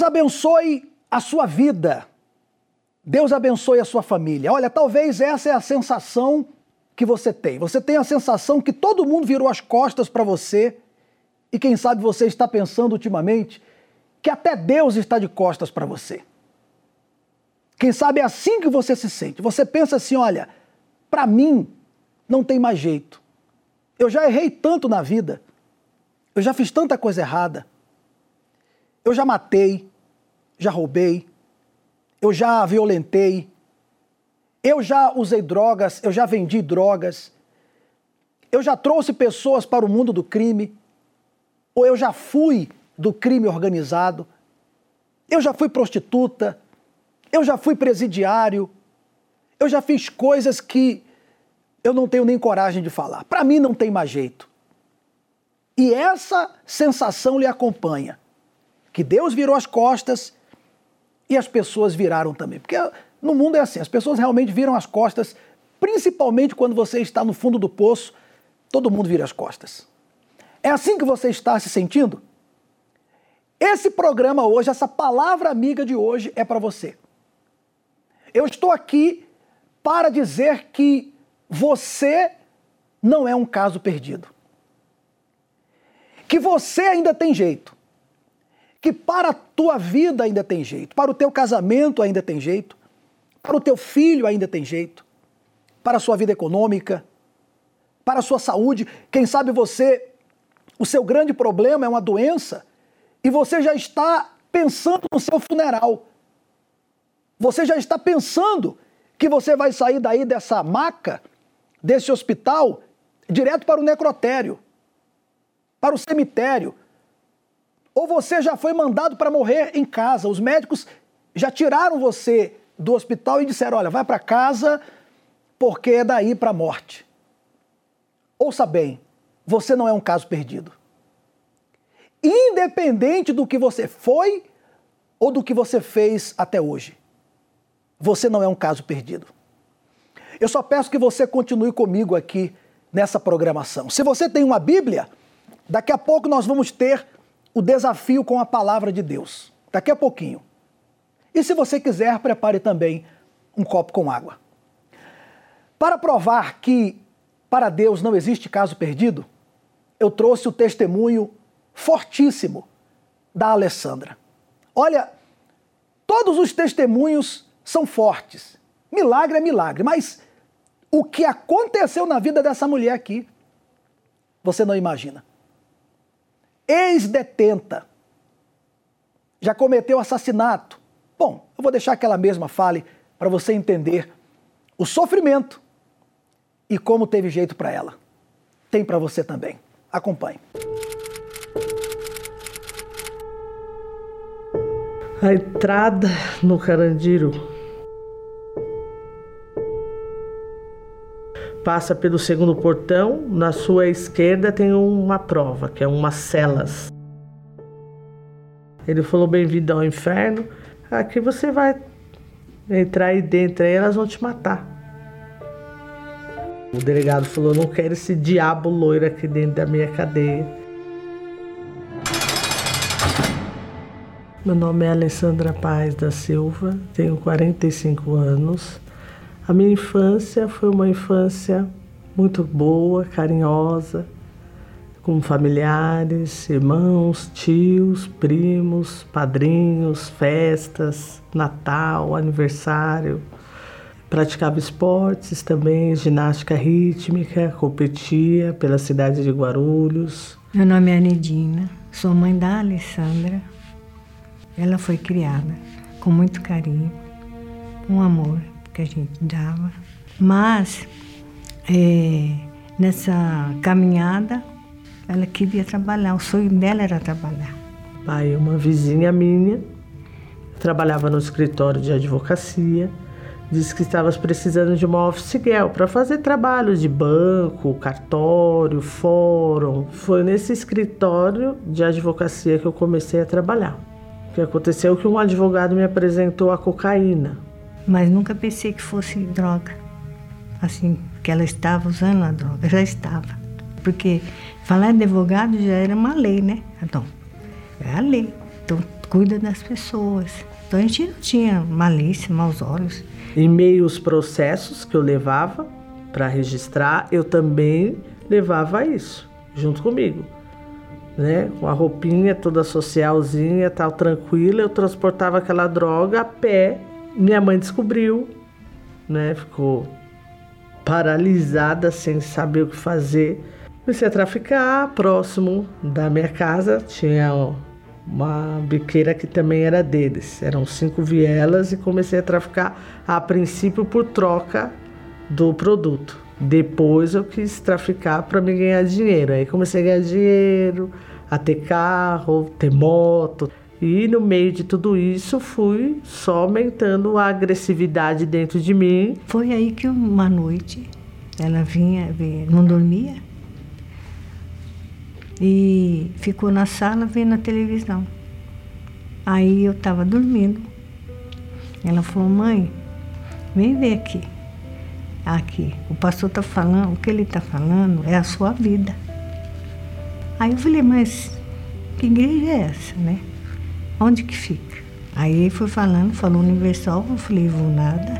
Deus abençoe a sua vida. Deus abençoe a sua família. Olha, talvez essa é a sensação que você tem. Você tem a sensação que todo mundo virou as costas para você e quem sabe você está pensando ultimamente que até Deus está de costas para você. Quem sabe é assim que você se sente. Você pensa assim: olha, para mim não tem mais jeito. Eu já errei tanto na vida. Eu já fiz tanta coisa errada. Eu já matei, já roubei, eu já violentei, eu já usei drogas, eu já vendi drogas, eu já trouxe pessoas para o mundo do crime, ou eu já fui do crime organizado, eu já fui prostituta, eu já fui presidiário, eu já fiz coisas que eu não tenho nem coragem de falar. Para mim não tem mais jeito. E essa sensação lhe acompanha. Que Deus virou as costas e as pessoas viraram também. Porque no mundo é assim, as pessoas realmente viram as costas, principalmente quando você está no fundo do poço, todo mundo vira as costas. É assim que você está se sentindo? Esse programa hoje, essa palavra amiga de hoje é para você. Eu estou aqui para dizer que você não é um caso perdido. Que você ainda tem jeito. Que para a tua vida ainda tem jeito, para o teu casamento ainda tem jeito, para o teu filho ainda tem jeito, para a sua vida econômica, para a sua saúde. Quem sabe você, o seu grande problema é uma doença e você já está pensando no seu funeral. Você já está pensando que você vai sair daí dessa maca, desse hospital, direto para o necrotério, para o cemitério. Ou você já foi mandado para morrer em casa. Os médicos já tiraram você do hospital e disseram: olha, vai para casa porque é daí para a morte. Ouça bem, você não é um caso perdido. Independente do que você foi ou do que você fez até hoje, você não é um caso perdido. Eu só peço que você continue comigo aqui nessa programação. Se você tem uma Bíblia, daqui a pouco nós vamos ter o desafio com a palavra de Deus. Daqui a pouquinho. E se você quiser, prepare também um copo com água. Para provar que para Deus não existe caso perdido, eu trouxe o testemunho fortíssimo da Alessandra. Olha, todos os testemunhos são fortes. Milagre é milagre, mas o que aconteceu na vida dessa mulher aqui, você não imagina. Ex-detenta, já cometeu assassinato, Bom, eu vou deixar que ela mesma fale para você entender o sofrimento e como teve jeito para ela. Tem para você também. Acompanhe. A entrada no Carandiru passa pelo segundo portão. Na sua esquerda tem uma prova, que é umas celas. Ele falou: Bem-vindo ao inferno. Aqui você vai entrar aí dentro, aí elas vão te matar. O delegado falou: não quero esse diabo loiro aqui dentro da minha cadeia. Meu nome é Alessandra Paz da Silva, tenho 45 anos. A minha infância foi uma infância muito boa, carinhosa com familiares, irmãos, tios, primos, padrinhos, festas, Natal, aniversário. Praticava esportes também, ginástica rítmica, competia pela cidade de Guarulhos. Meu nome é Anidina, sou mãe da Alessandra. Ela foi criada com muito carinho, com amor que a gente dava. Mas é, nessa caminhada Ela queria trabalhar, o sonho dela era trabalhar. Aí uma vizinha minha trabalhava no escritório de advocacia, disse que estava precisando de uma office girl para fazer trabalhos de banco, cartório, fórum. Foi nesse escritório de advocacia que eu comecei a trabalhar. O que aconteceu é que um advogado me apresentou a cocaína. Mas nunca pensei que fosse droga. Assim, que ela estava usando a droga, já estava. Porque falar advogado já era uma lei, né? Então, é a lei. Então, cuida das pessoas. Então, a gente não tinha malícia, maus olhos. Em meio aos processos que eu levava para registrar, eu também levava isso junto comigo. Né? Com a roupinha toda socialzinha, tal, tranquila, eu transportava aquela droga a pé. Minha mãe descobriu, né? Ficou paralisada, sem saber o que fazer. Comecei a traficar. Próximo da minha casa tinha uma biqueira que também era deles. Eram cinco vielas e comecei a traficar a princípio por troca do produto. Depois eu quis traficar para me ganhar dinheiro. Aí comecei a ganhar dinheiro, a ter carro, ter moto. E no meio de tudo isso fui só aumentando a agressividade dentro de mim. Foi aí que uma noite ela vinha, não dormia, e ficou na sala vendo a televisão. Aí eu estava dormindo. Ela falou, mãe, vem ver aqui. Aqui, o pastor está falando, o que ele está falando é a sua vida. Aí eu falei, mas que igreja é essa, né? Onde que fica? Aí ele foi falando, falou Universal, eu falei, vou nada.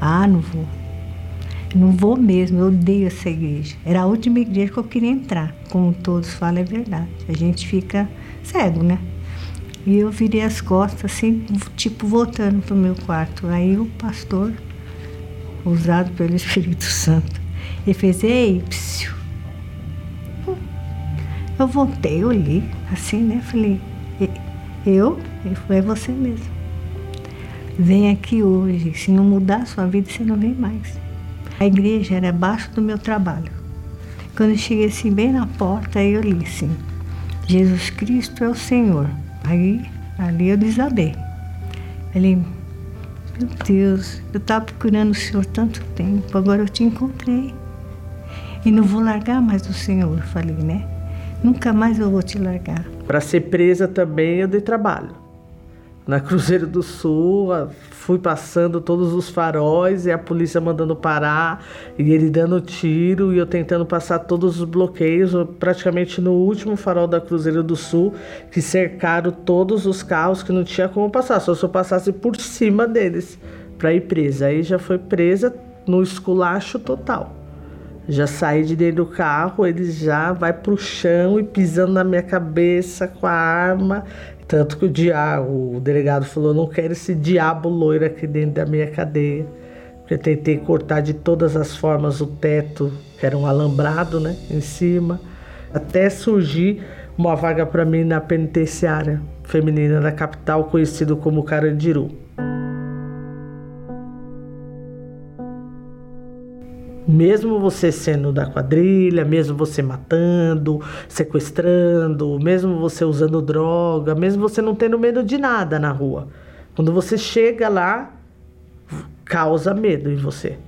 Ah, não vou. Não vou mesmo, eu odeio essa igreja. Era a última igreja que eu queria entrar. Como todos falam, é verdade. A gente fica cego, né? E eu virei as costas, assim, tipo, voltando para o meu quarto. Aí o pastor, usado pelo Espírito Santo, ele fez, ei, psiu. Eu voltei, olhei, assim, né? Falei, eu? Ele é você mesmo. Vem aqui hoje. Se não mudar a sua vida, você não vem mais. A igreja era abaixo do meu trabalho. Quando eu cheguei assim, bem na porta, eu li assim, Jesus Cristo é o Senhor. Aí, ali eu desabei. Falei, meu Deus, eu estava procurando o Senhor tanto tempo, agora eu te encontrei. E não vou largar mais o Senhor, falei, né? Nunca mais eu vou te largar. Para ser presa também eu dei trabalho na Cruzeiro do Sul, fui passando todos os faróis e a polícia mandando parar e ele dando tiro e eu tentando passar todos os bloqueios, praticamente no último farol da Cruzeiro do Sul, que cercaram todos os carros que não tinha como passar, só se eu passasse por cima deles para ir presa. Aí já foi presa no esculacho total. Já saí de dentro do carro, ele já vai pro chão e pisando na minha cabeça com a arma tanto que o diabo, o delegado falou: não quero esse diabo loiro aqui dentro da minha cadeia. Eu tentei cortar de todas as formas o teto, que era um alambrado, né, em cima, até surgir uma vaga para mim na penitenciária feminina da capital, conhecido como Carandiru. Mesmo você sendo da quadrilha, mesmo você matando, sequestrando, mesmo você usando droga, mesmo você não tendo medo de nada na rua. Quando você chega lá, causa medo em você.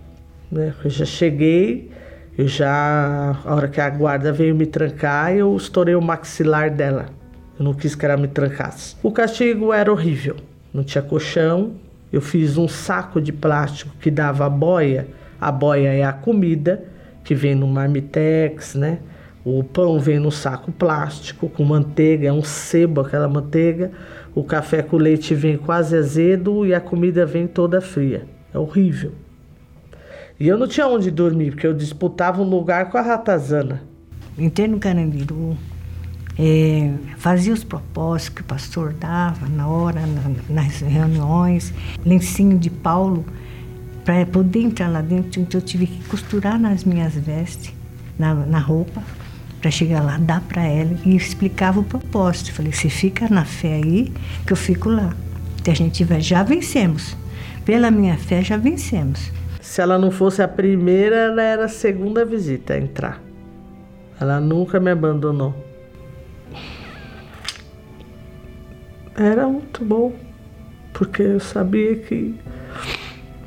Né? Eu já cheguei, eu já. A hora que a guarda veio me trancar, eu estourei o maxilar dela. Eu não quis que ela me trancasse. O castigo era horrível. Não tinha colchão. Eu fiz um saco de plástico que dava boia a boia é a comida que vem no marmitex, né? O pão vem no saco plástico com manteiga, é um sebo aquela manteiga. O café com leite vem quase azedo e a comida vem toda fria. É horrível. E eu não tinha onde dormir, porque eu disputava um lugar com a ratazana. Entrei no Carandiru, é, fazia os propósitos que o pastor dava na hora, na, nas reuniões, lencinho de Paulo para poder entrar lá dentro, então eu tive que costurar nas minhas vestes, na, na roupa, para chegar lá, dar para ela e explicava o propósito. Falei, você fica na fé aí, que eu fico lá. Se a gente vai, já vencemos. Pela minha fé, já vencemos. Se ela não fosse a primeira, ela era a segunda visita a entrar. Ela nunca me abandonou. Era muito bom, porque eu sabia que,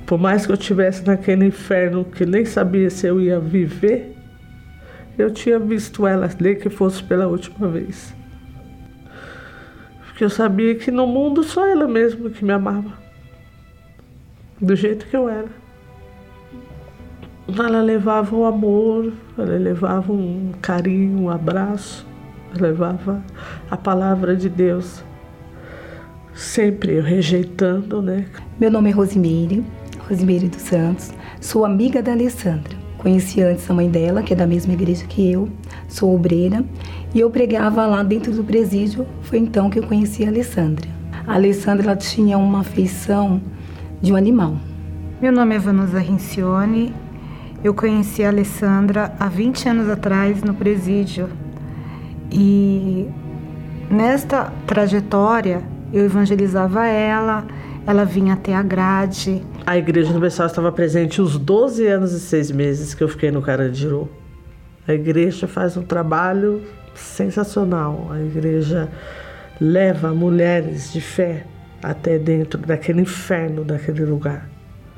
por mais que eu estivesse naquele inferno que nem sabia se eu ia viver, eu tinha visto ela, nem que fosse pela última vez. Porque eu sabia que no mundo só ela mesma que me amava. Do jeito que eu era. Ela levava o amor, ela levava um carinho, um abraço, levava a palavra de Deus. Sempre eu rejeitando, né? Meu nome é Rosimeire, Rosimeire dos Santos. Sou amiga da Alessandra. Conheci antes a mãe dela, que é da mesma igreja que eu. Sou obreira e eu pregava lá dentro do presídio. Foi então que eu conheci a Alessandra. A Alessandra ela tinha uma afeição de um animal. Meu nome é Vanusa Rincione. Eu conheci a Alessandra há 20 anos atrás no presídio. E nesta trajetória eu evangelizava ela, ela vinha até a grade. A Igreja Universal estava presente os 12 anos e 6 meses que eu fiquei no Carandiru. A igreja faz um trabalho sensacional. A igreja leva mulheres de fé até dentro daquele inferno, daquele lugar.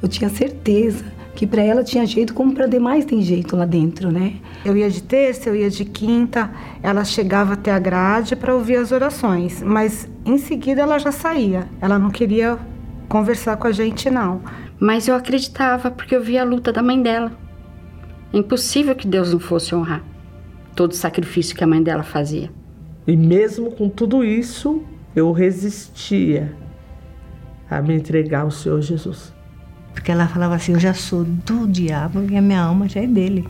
Eu tinha certeza que para ela tinha jeito como para demais tem jeito lá dentro, né? Eu ia de terça, eu ia de quinta, ela chegava até a grade para ouvir as orações, mas em seguida ela já saía. Ela não queria conversar com a gente não. Mas eu acreditava porque eu via a luta da mãe dela. É impossível que Deus não fosse honrar todo o sacrifício que a mãe dela fazia. E mesmo com tudo isso, eu resistia a me entregar ao Senhor Jesus. Porque ela falava assim: Eu já sou do diabo e a minha alma já é dele.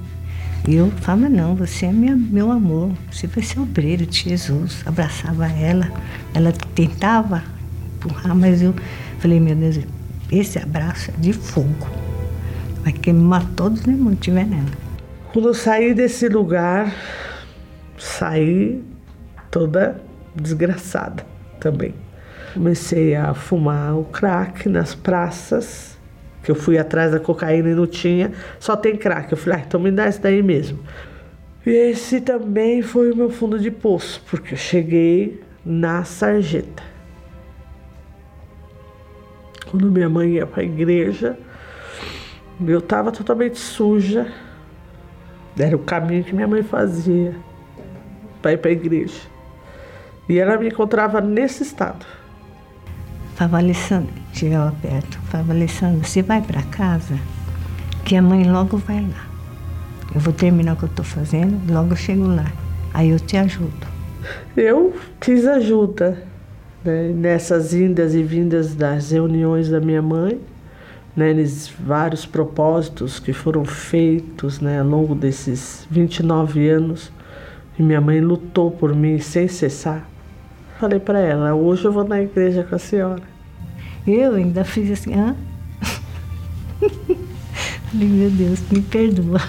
E eu falava: Não, você é minha, meu amor, você vai ser obreiro de Jesus. Abraçava ela, ela tentava empurrar, mas eu falei: Meu Deus, esse abraço é de fogo. Vai queimar todos os demônios que nela. Quando eu saí desse lugar, saí toda desgraçada também. Comecei a fumar o crack nas praças, que eu fui atrás da cocaína e não tinha, só tem crack. Eu falei, ah, então me dá esse daí mesmo. E esse também foi o meu fundo de poço, porque eu cheguei na sarjeta. Quando minha mãe ia para a igreja, eu estava totalmente suja, era o caminho que minha mãe fazia para ir para a igreja. E ela me encontrava nesse estado. Falava, Alessandra, chegava perto, falava, Alessandra, você vai para casa, que a mãe logo vai lá. Eu vou terminar o que eu estou fazendo, logo eu chego lá. Aí eu te ajudo. Eu fiz ajuda né, nessas indas e vindas das reuniões da minha mãe né, nesses vários propósitos que foram feitos né, ao longo desses 29 anos. E minha mãe lutou por mim sem cessar. Falei para ela, hoje eu vou na igreja com a senhora. Eu ainda fiz assim, hã? Falei, meu Deus, me perdoa.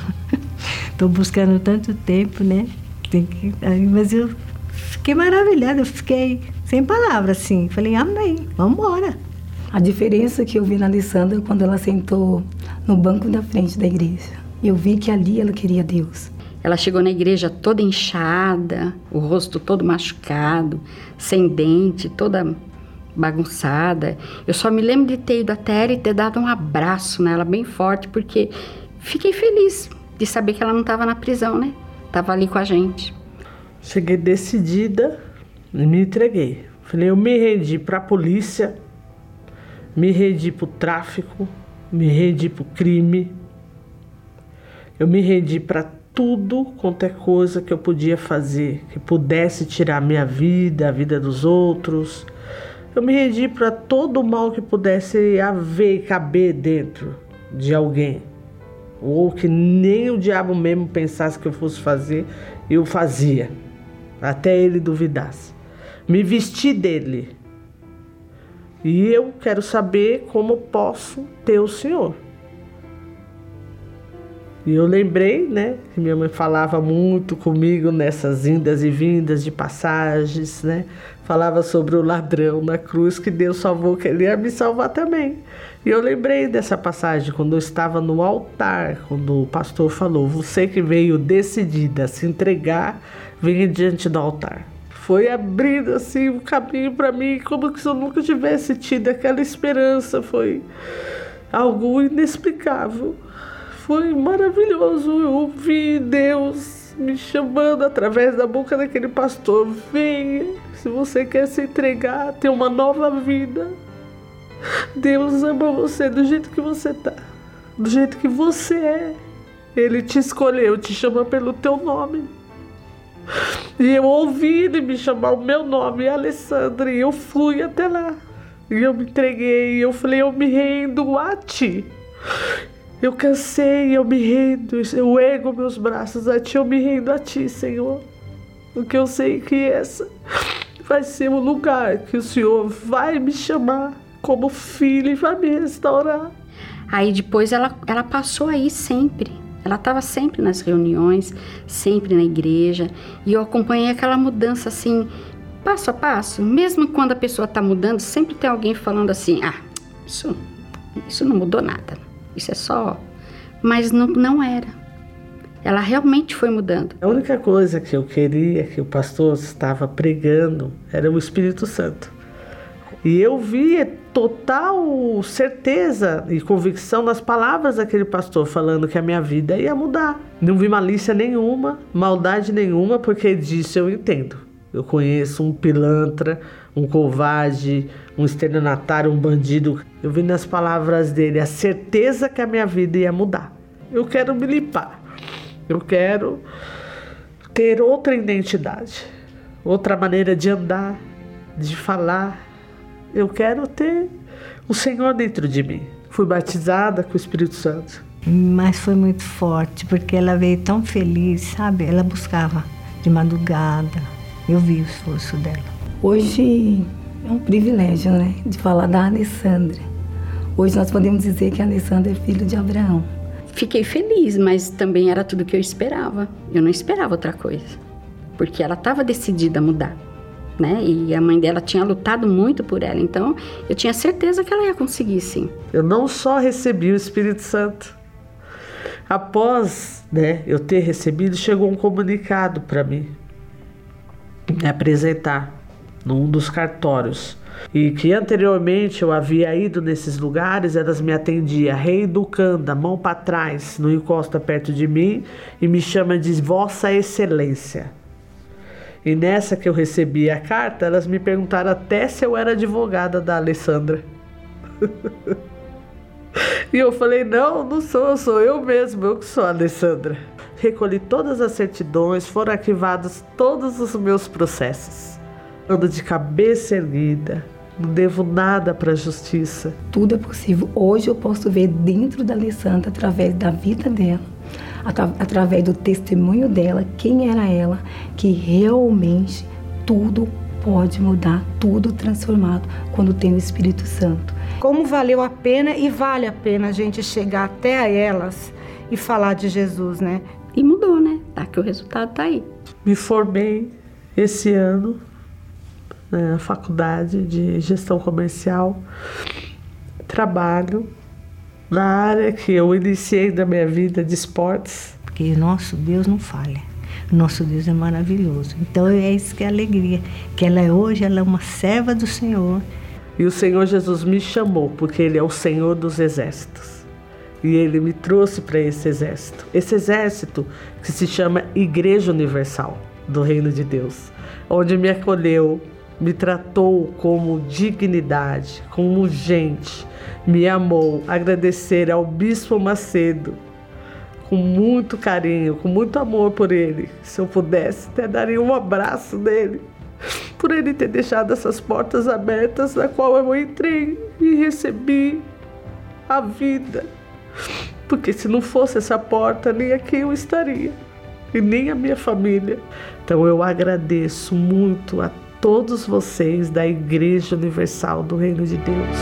Estou buscando tanto tempo, né? Tem que... Mas eu fiquei maravilhada, eu fiquei sem palavras, assim. Falei, amém, vamos embora. A diferença que eu vi na Alessandra quando ela sentou no banco da frente da igreja. Eu vi que ali ela queria Deus. Ela chegou na igreja toda inchada, o rosto todo machucado, sem dente, toda bagunçada. Eu só me lembro de ter ido até ela e ter dado um abraço nela bem forte, porque fiquei feliz de saber que ela não estava na prisão, né? Estava ali com a gente. Cheguei decidida e me entreguei. Falei, eu me rendi para a polícia me rendi para o tráfico, me rendi para o crime, eu me rendi para tudo quanto é coisa que eu podia fazer, que pudesse tirar minha vida, a vida dos outros. Eu me rendi para todo o mal que pudesse haver e caber dentro de alguém. Ou que nem o diabo mesmo pensasse que eu fosse fazer, eu fazia, até ele duvidasse. Me vesti dele e eu quero saber como posso ter o Senhor. E eu lembrei, né, que minha mãe falava muito comigo nessas indas e vindas de passagens, né? Falava sobre o ladrão na cruz que Deus salvou, que ele ia me salvar também. E eu lembrei dessa passagem quando eu estava no altar, quando o pastor falou: Você que veio decidida a se entregar, venha diante do altar. Foi abrindo assim o um caminho para mim, como se eu nunca tivesse tido aquela esperança. Foi algo inexplicável. Foi maravilhoso. Eu ouvi Deus me chamando através da boca daquele pastor: Venha, se você quer se entregar, ter uma nova vida. Deus ama você do jeito que você tá, do jeito que você é. Ele te escolheu, te chama pelo teu nome. E eu ouvi ele me chamar o meu nome, Alessandra, e eu fui até lá. E eu me entreguei, eu falei, eu me rendo a ti. Eu cansei, eu me rendo, eu ergo meus braços a ti, eu me rendo a ti, Senhor. Porque eu sei que essa vai ser o lugar que o Senhor vai me chamar como filho e vai me restaurar. Aí depois ela, ela passou aí sempre. Ela estava sempre nas reuniões, sempre na igreja, e eu acompanhei aquela mudança assim, passo a passo. Mesmo quando a pessoa está mudando, sempre tem alguém falando assim: ah, isso, isso não mudou nada, isso é só. Mas não, não era. Ela realmente foi mudando. A única coisa que eu queria que o pastor estava pregando era o Espírito Santo. E eu vi total certeza e convicção nas palavras daquele pastor falando que a minha vida ia mudar. Não vi malícia nenhuma, maldade nenhuma, porque disso eu entendo. Eu conheço um pilantra, um covarde, um estelionatário, um bandido. Eu vi nas palavras dele a certeza que a minha vida ia mudar. Eu quero me limpar. Eu quero ter outra identidade, outra maneira de andar, de falar. Eu quero ter o Senhor dentro de mim. Fui batizada com o Espírito Santo. Mas foi muito forte, porque ela veio tão feliz, sabe? Ela buscava de madrugada. Eu vi o esforço dela. Hoje é um privilégio, né? De falar da Alessandra. Hoje nós podemos dizer que a Alessandra é filho de Abraão. Fiquei feliz, mas também era tudo que eu esperava. Eu não esperava outra coisa. Porque ela estava decidida a mudar. Né? E a mãe dela tinha lutado muito por ela, então eu tinha certeza que ela ia conseguir, sim. Eu não só recebi o Espírito Santo. Após, né, eu ter recebido, chegou um comunicado para mim me apresentar num dos cartórios e que anteriormente eu havia ido nesses lugares, elas me atendiam reeducando, mão para trás, não encosta perto de mim e me chama de Vossa Excelência. E nessa que eu recebi a carta, elas me perguntaram até se eu era advogada da Alessandra. e eu falei: não, não sou, sou eu mesmo, eu que sou a Alessandra. Recolhi todas as certidões, foram arquivados todos os meus processos. Ando de cabeça erguida, não devo nada para a justiça. Tudo é possível. Hoje eu posso ver dentro da Alessandra, através da vida dela, através do testemunho dela, quem era ela, que realmente tudo pode mudar, tudo transformado quando tem o Espírito Santo. Como valeu a pena e vale a pena a gente chegar até a elas e falar de Jesus, né? E mudou, né? Tá que o resultado tá aí. Me formei esse ano né, na faculdade de gestão comercial. Trabalho na área que eu iniciei da minha vida de esportes. Porque nosso Deus não falha. Nosso Deus é maravilhoso. Então é isso que é alegria. Que ela é hoje, ela é uma serva do Senhor. E o Senhor Jesus me chamou porque Ele é o Senhor dos exércitos. E Ele me trouxe para esse exército. Esse exército que se chama Igreja Universal do Reino de Deus. Onde me acolheu, me tratou como dignidade, como gente, me amou. Agradecer ao Bispo Macedo, com muito carinho, com muito amor por ele. Se eu pudesse, até daria um abraço dele, por ele ter deixado essas portas abertas, na qual eu entrei e recebi a vida. Porque se não fosse essa porta, nem aqui eu estaria, e nem a minha família. Então eu agradeço muito a todos vocês da Igreja Universal do Reino de Deus.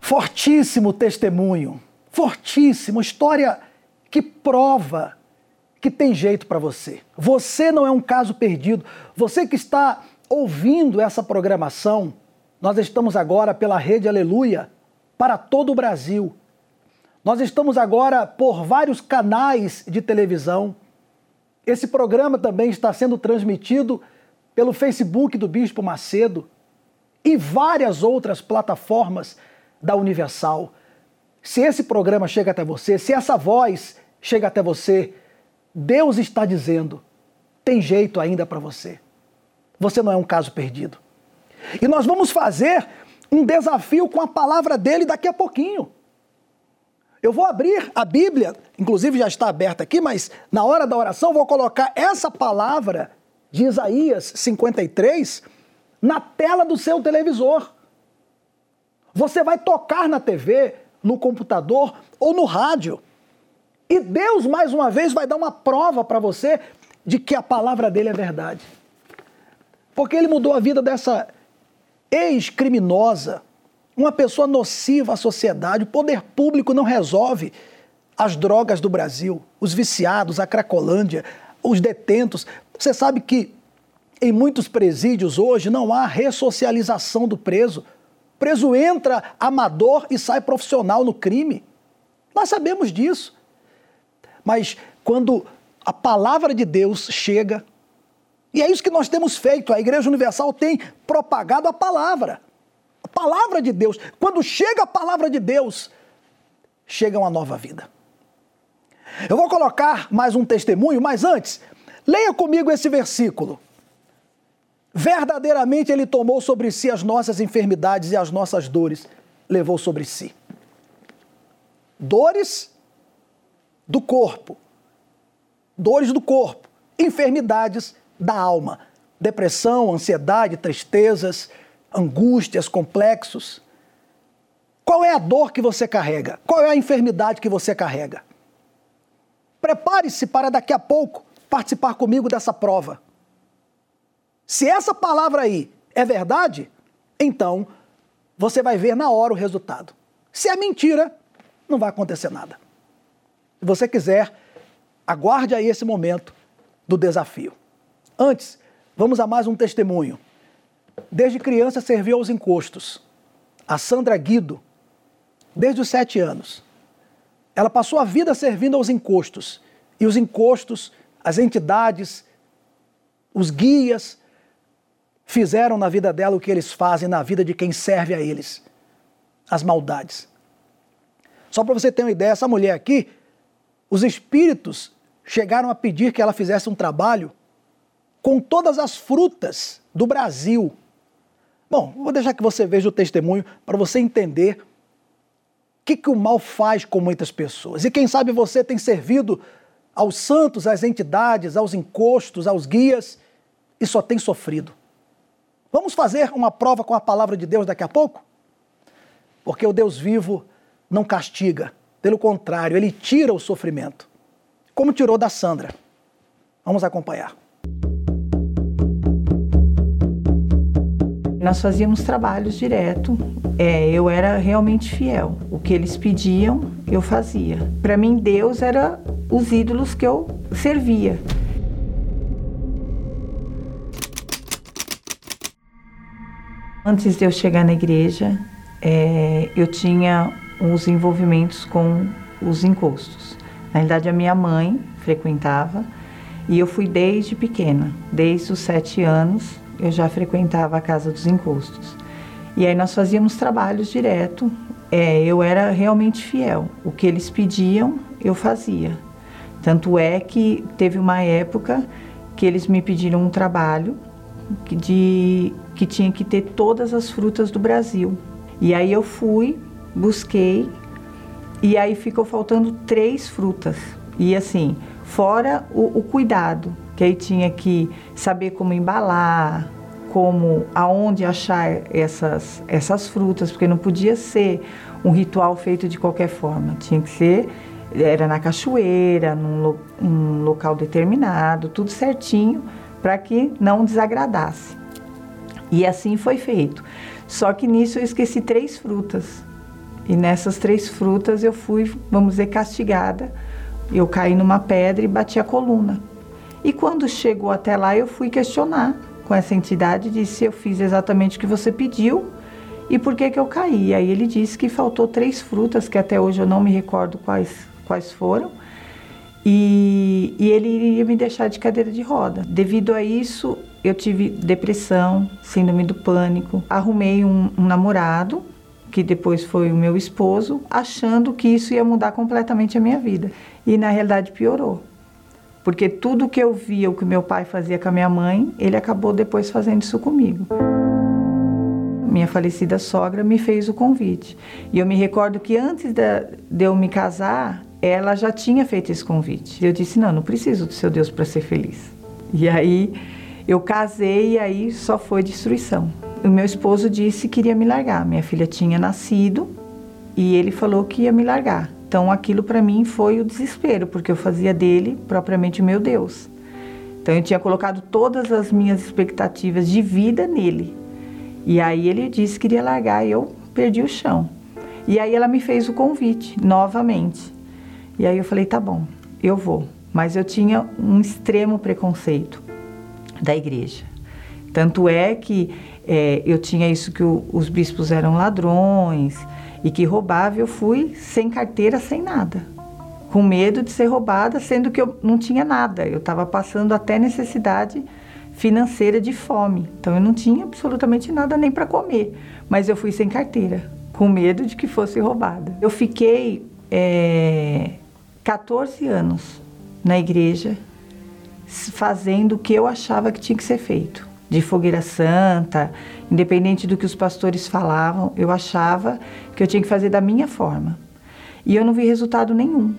Fortíssimo testemunho, fortíssima, uma história que prova que tem jeito para você. Você não é um caso perdido. Você que está ouvindo essa programação, nós estamos agora pela Rede Aleluia para todo o Brasil. Nós estamos agora por vários canais de televisão. Esse programa também está sendo transmitido pelo Facebook do Bispo Macedo e várias outras plataformas da Universal. Se esse programa chega até você, se essa voz chega até você, Deus está dizendo: tem jeito ainda para você. Você não é um caso perdido. E nós vamos fazer um desafio com a palavra dele daqui a pouquinho. Eu vou abrir a Bíblia, inclusive já está aberta aqui, mas na hora da oração vou colocar essa palavra de Isaías 53 na tela do seu televisor. Você vai tocar na TV, no computador ou no rádio. E Deus, mais uma vez, vai dar uma prova para você de que a palavra dele é verdade. Porque ele mudou a vida dessa ex-criminosa, uma pessoa nociva à sociedade. O poder público não resolve as drogas do Brasil, os viciados, a cracolândia, os detentos. Você sabe que em muitos presídios hoje não há ressocialização do preso. O preso entra amador e sai profissional no crime. Nós sabemos disso. Mas quando a palavra de Deus chega, e é isso que nós temos feito. A Igreja Universal tem propagado a palavra. Palavra de Deus. Quando chega a palavra de Deus, chega uma nova vida. Eu vou colocar mais um testemunho, mas antes, leia comigo esse versículo. Verdadeiramente ele tomou sobre si as nossas enfermidades e as nossas dores levou sobre si. Dores do corpo, dores do corpo, enfermidades da alma, depressão, ansiedade, tristezas, angústias, complexos. Qual é a dor que você carrega? Qual é a enfermidade que você carrega? Prepare-se para daqui a pouco participar comigo dessa prova. Se essa palavra aí é verdade, então você vai ver na hora o resultado. Se é mentira, não vai acontecer nada. Se você quiser, aguarde aí esse momento do desafio. Antes, vamos a mais um testemunho. Desde criança serviu aos encostos. A Sandra Guido, desde os sete anos. Ela passou a vida servindo aos encostos. E os encostos, as entidades, os guias, fizeram na vida dela o que eles fazem na vida de quem serve a eles: as maldades. Só para você ter uma ideia, essa mulher aqui, os espíritos chegaram a pedir que ela fizesse um trabalho com todas as frutas do Brasil. Bom, vou deixar que você veja o testemunho para você entender o que, que o mal faz com muitas pessoas. E quem sabe você tem servido aos santos, às entidades, aos encostos, aos guias e só tem sofrido. Vamos fazer uma prova com a palavra de Deus daqui a pouco? Porque o Deus vivo não castiga, pelo contrário, ele tira o sofrimento, como tirou da Sandra. Vamos acompanhar. Nós fazíamos trabalhos direto. É, eu era realmente fiel. O que eles pediam, eu fazia. Para mim, Deus era os ídolos que eu servia. Antes de eu chegar na igreja, é, eu tinha uns envolvimentos com os encostos. Na realidade, a minha mãe frequentava e eu fui desde pequena, desde os sete anos eu já frequentava a Casa dos Encostos. E aí nós fazíamos trabalhos direto. É, eu era realmente fiel. O que eles pediam, eu fazia. Tanto é que teve uma época que eles me pediram um trabalho de que tinha que ter todas as frutas do Brasil. E aí eu fui, busquei, e aí ficou faltando três frutas. E assim, fora o, o cuidado, que aí tinha que saber como embalar, como aonde achar essas, essas frutas, porque não podia ser um ritual feito de qualquer forma, tinha que ser era na cachoeira, num um local determinado, tudo certinho para que não desagradasse. E assim foi feito. Só que nisso eu esqueci três frutas. E nessas três frutas eu fui, vamos dizer, castigada. Eu caí numa pedra e bati a coluna. E quando chegou até lá, eu fui questionar com essa entidade, disse eu fiz exatamente o que você pediu e por que que eu caí. Aí ele disse que faltou três frutas, que até hoje eu não me recordo quais, quais foram, e, e ele iria me deixar de cadeira de roda. Devido a isso, eu tive depressão, síndrome do pânico, arrumei um, um namorado, que depois foi o meu esposo, achando que isso ia mudar completamente a minha vida. E na realidade piorou. Porque tudo que eu via, o que meu pai fazia com a minha mãe, ele acabou depois fazendo isso comigo. Minha falecida sogra me fez o convite. E eu me recordo que antes de, eu me casar, ela já tinha feito esse convite. Eu disse: Não, não preciso do seu Deus para ser feliz. E aí eu casei e aí só foi destruição. O meu esposo disse que queria me largar. Minha filha tinha nascido e ele falou que ia me largar. Então aquilo para mim foi o desespero, porque eu fazia dele propriamente meu Deus. Então eu tinha colocado todas as minhas expectativas de vida nele. E aí ele disse que iria largar e eu perdi o chão. E aí ela me fez o convite novamente. E aí eu falei, tá bom, eu vou. Mas eu tinha um extremo preconceito da igreja. Tanto é que é, eu tinha isso que o, os bispos eram ladrões, e que roubava, eu fui sem carteira, sem nada. Com medo de ser roubada, sendo que eu não tinha nada. Eu estava passando até necessidade financeira de fome. Então eu não tinha absolutamente nada nem para comer. Mas eu fui sem carteira, com medo de que fosse roubada. Eu fiquei é, 14 anos na igreja fazendo o que eu achava que tinha que ser feito de fogueira santa, independente do que os pastores falavam, eu achava que eu tinha que fazer da minha forma. E eu não vi resultado nenhum,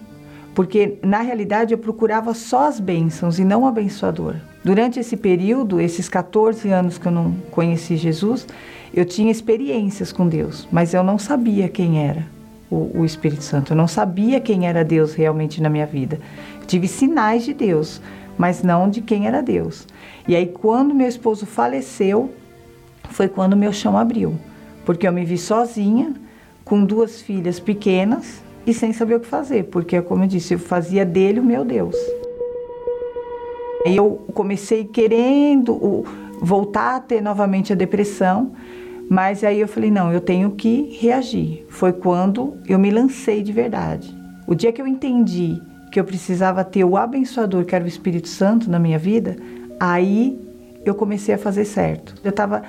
porque na realidade eu procurava só as bênçãos e não o abençoador. Durante esse período, esses 14 anos que eu não conheci Jesus, eu tinha experiências com Deus, mas eu não sabia quem era o, o Espírito Santo, eu não sabia quem era Deus realmente na minha vida. Eu tive sinais de Deus, mas não de quem era Deus. E aí, quando meu esposo faleceu, foi quando meu chão abriu, porque eu me vi sozinha, com duas filhas pequenas e sem saber o que fazer, porque, como eu disse, eu fazia dele o meu Deus. Eu comecei querendo voltar a ter novamente a depressão, mas aí eu falei: não, eu tenho que reagir. Foi quando eu me lancei de verdade. O dia que eu entendi que eu precisava ter o abençoador, que era o Espírito Santo, na minha vida, aí eu comecei a fazer certo. Eu estava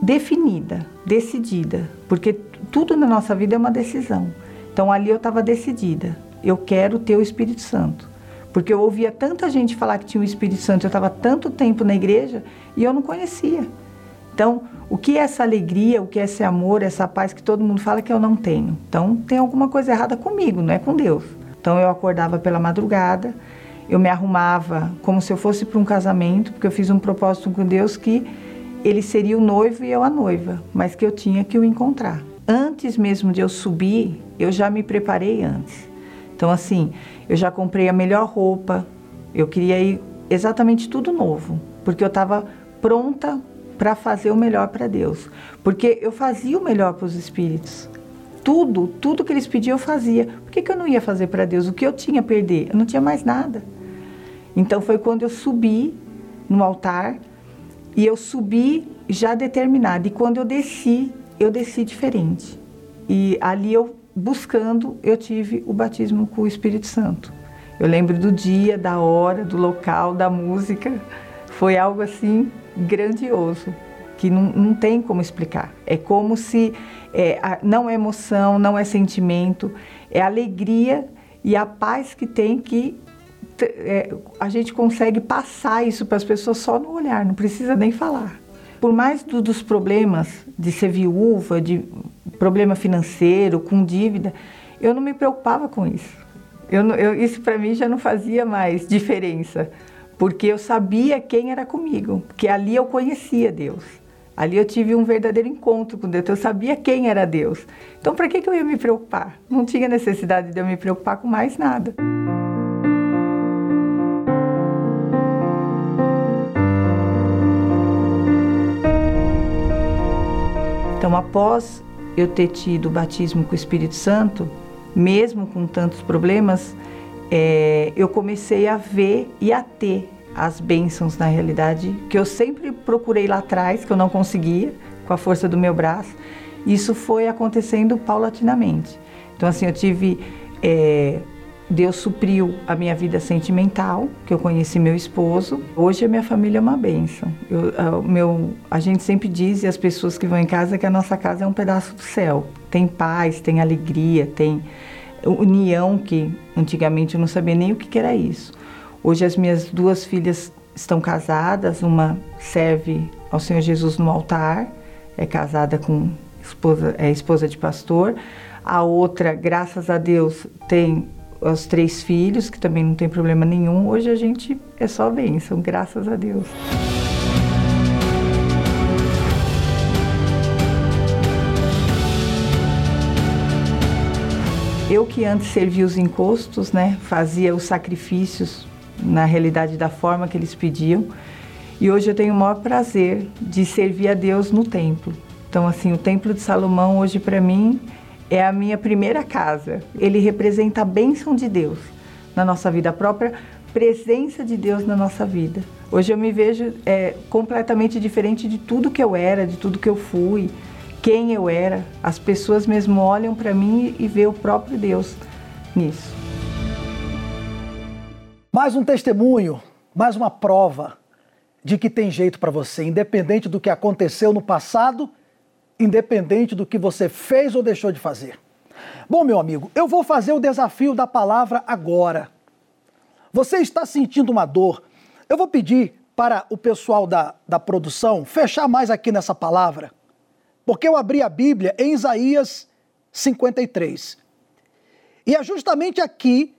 definida, decidida, porque tudo na nossa vida é uma decisão. Então ali eu estava decidida. Eu quero ter o Espírito Santo. Porque eu ouvia tanta gente falar que tinha o Espírito Santo, eu estava tanto tempo na igreja e eu não conhecia. Então, o que é essa alegria, o que é esse amor, essa paz que todo mundo fala que eu não tenho? Então, tem alguma coisa errada comigo, não é com Deus. Então eu acordava pela madrugada, eu me arrumava como se eu fosse para um casamento, porque eu fiz um propósito com Deus que ele seria o noivo e eu a noiva, mas que eu tinha que o encontrar. Antes mesmo de eu subir, eu já me preparei antes. Então assim, eu já comprei a melhor roupa, eu queria ir exatamente tudo novo, porque eu estava pronta para fazer o melhor para Deus, porque eu fazia o melhor para os espíritos tudo, tudo que eles pediam eu fazia. Por que, que eu não ia fazer para Deus? O que eu tinha a perder? Eu não tinha mais nada. Então foi quando eu subi no altar e eu subi já determinada. E quando eu desci, eu desci diferente. E ali eu buscando, eu tive o batismo com o Espírito Santo. Eu lembro do dia, da hora, do local, da música. Foi algo assim grandioso que não, não tem como explicar. É como se é, não é emoção, não é sentimento, é alegria e a paz que tem que é, a gente consegue passar isso para as pessoas só no olhar, não precisa nem falar. Por mais do, dos problemas de ser viúva, de problema financeiro, com dívida, eu não me preocupava com isso. Eu, eu, isso para mim já não fazia mais diferença, porque eu sabia quem era comigo, porque ali eu conhecia Deus. Ali eu tive um verdadeiro encontro com Deus, eu sabia quem era Deus. Então, para que, que eu ia me preocupar? Não tinha necessidade de eu me preocupar com mais nada. Então, após eu ter tido o batismo com o Espírito Santo, mesmo com tantos problemas, é, eu comecei a ver e a ter as bênçãos na realidade que eu sempre procurei lá atrás, que eu não conseguia, com a força do meu braço. Isso foi acontecendo paulatinamente. Então, assim, eu tive. É, Deus supriu a minha vida sentimental, que eu conheci meu esposo. Hoje a minha família é uma bênção. Eu, a, meu, a gente sempre diz, e as pessoas que vão em casa, que a nossa casa é um pedaço do céu. Tem paz, tem alegria, tem união, que antigamente eu não sabia nem o que era isso. Hoje as minhas duas filhas estão casadas, uma serve ao Senhor Jesus no altar, é casada com esposa, é esposa de pastor. A outra, graças a Deus, tem os três filhos, que também não tem problema nenhum. Hoje a gente é só bênção, graças a Deus. Eu que antes servia os encostos, né, fazia os sacrifícios na realidade da forma que eles pediam, e hoje eu tenho o maior prazer de servir a Deus no templo. Então assim, o templo de Salomão hoje para mim é a minha primeira casa. Ele representa a bênção de Deus na nossa vida, a própria presença de Deus na nossa vida. Hoje eu me vejo é, completamente diferente de tudo que eu era, de tudo que eu fui, quem eu era. As pessoas mesmo olham para mim e vê o próprio Deus nisso. Mais um testemunho, mais uma prova de que tem jeito para você, independente do que aconteceu no passado independente do que você fez ou deixou de fazer. Bom, meu amigo, eu vou fazer o desafio da palavra agora. Você está sentindo uma dor? Eu vou pedir para o pessoal da, da produção fechar mais aqui nessa palavra, porque eu abri a Bíblia em Isaías 53. E é justamente aqui,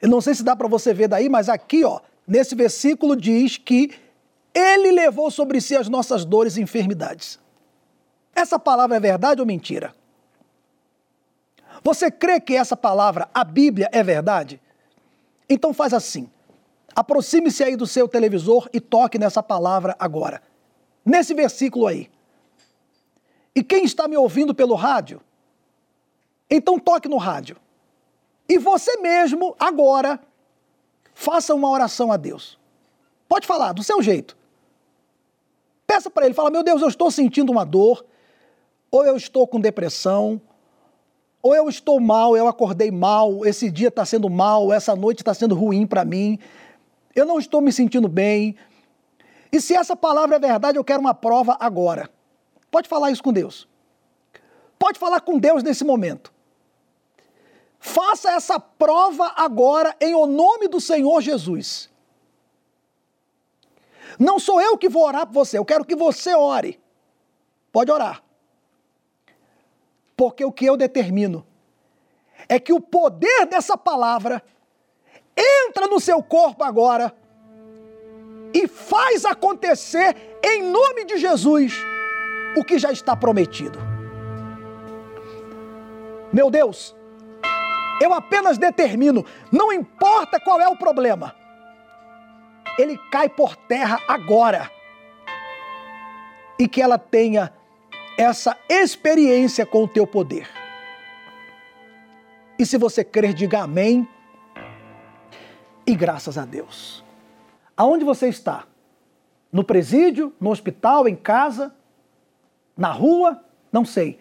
eu não sei se dá para você ver daí, mas aqui, ó, nesse versículo diz que ele levou sobre si as nossas dores e enfermidades. Essa palavra é verdade ou mentira? Você crê que essa palavra, a Bíblia, é verdade? Então faz assim. Aproxime-se aí do seu televisor e toque nessa palavra agora. Nesse versículo aí. E quem está me ouvindo pelo rádio? Então toque no rádio. E você mesmo, agora, faça uma oração a Deus. Pode falar, do seu jeito. Peça para ele, fala: Meu Deus, eu estou sentindo uma dor, ou eu estou com depressão, ou eu estou mal, eu acordei mal, esse dia está sendo mal, essa noite está sendo ruim para mim, eu não estou me sentindo bem. E se essa palavra é verdade, eu quero uma prova agora. Pode falar isso com Deus. Pode falar com Deus nesse momento. Faça essa prova agora em o nome do Senhor Jesus. Não sou eu que vou orar por você, eu quero que você ore. Pode orar. Porque o que eu determino é que o poder dessa palavra entra no seu corpo agora e faz acontecer em nome de Jesus o que já está prometido. Meu Deus, eu apenas determino, não importa qual é o problema, ele cai por terra agora. E que ela tenha essa experiência com o teu poder. E se você crer, diga amém e graças a Deus. Aonde você está? No presídio, no hospital, em casa, na rua? Não sei.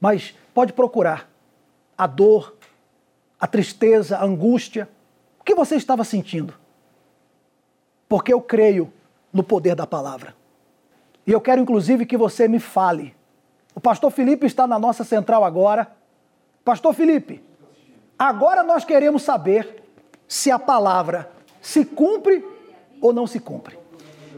Mas pode procurar a dor, a tristeza, a angústia. O que você estava sentindo? Porque eu creio no poder da palavra. E eu quero inclusive que você me fale. O pastor Felipe está na nossa central agora. Pastor Felipe, agora nós queremos saber se a palavra se cumpre ou não se cumpre.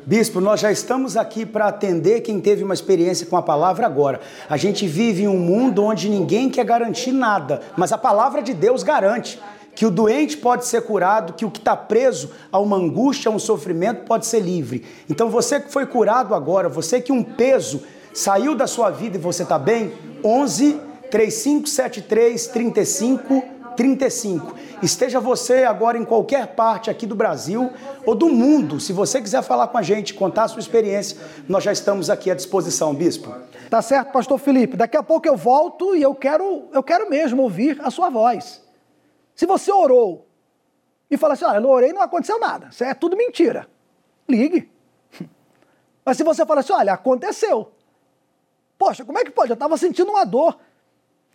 Bispo, nós já estamos aqui para atender quem teve uma experiência com a palavra agora. A gente vive em um mundo onde ninguém quer garantir nada, mas a palavra de Deus garante que o doente pode ser curado, que o que está preso a uma angústia, a um sofrimento, pode ser livre. Então você que foi curado agora, você que um peso saiu da sua vida e você está bem, 11 3573 35 35. Esteja você agora em qualquer parte aqui do Brasil ou do mundo. Se você quiser falar com a gente, contar a sua experiência, nós já estamos aqui à disposição, bispo. Tá certo, pastor Felipe? Daqui a pouco eu volto e eu quero, eu quero mesmo ouvir a sua voz. Se você orou e fala assim: olha, não orei, não aconteceu nada. Isso é tudo mentira. Ligue. Mas se você fala assim: olha, aconteceu. Poxa, como é que pode? Eu estava sentindo uma dor.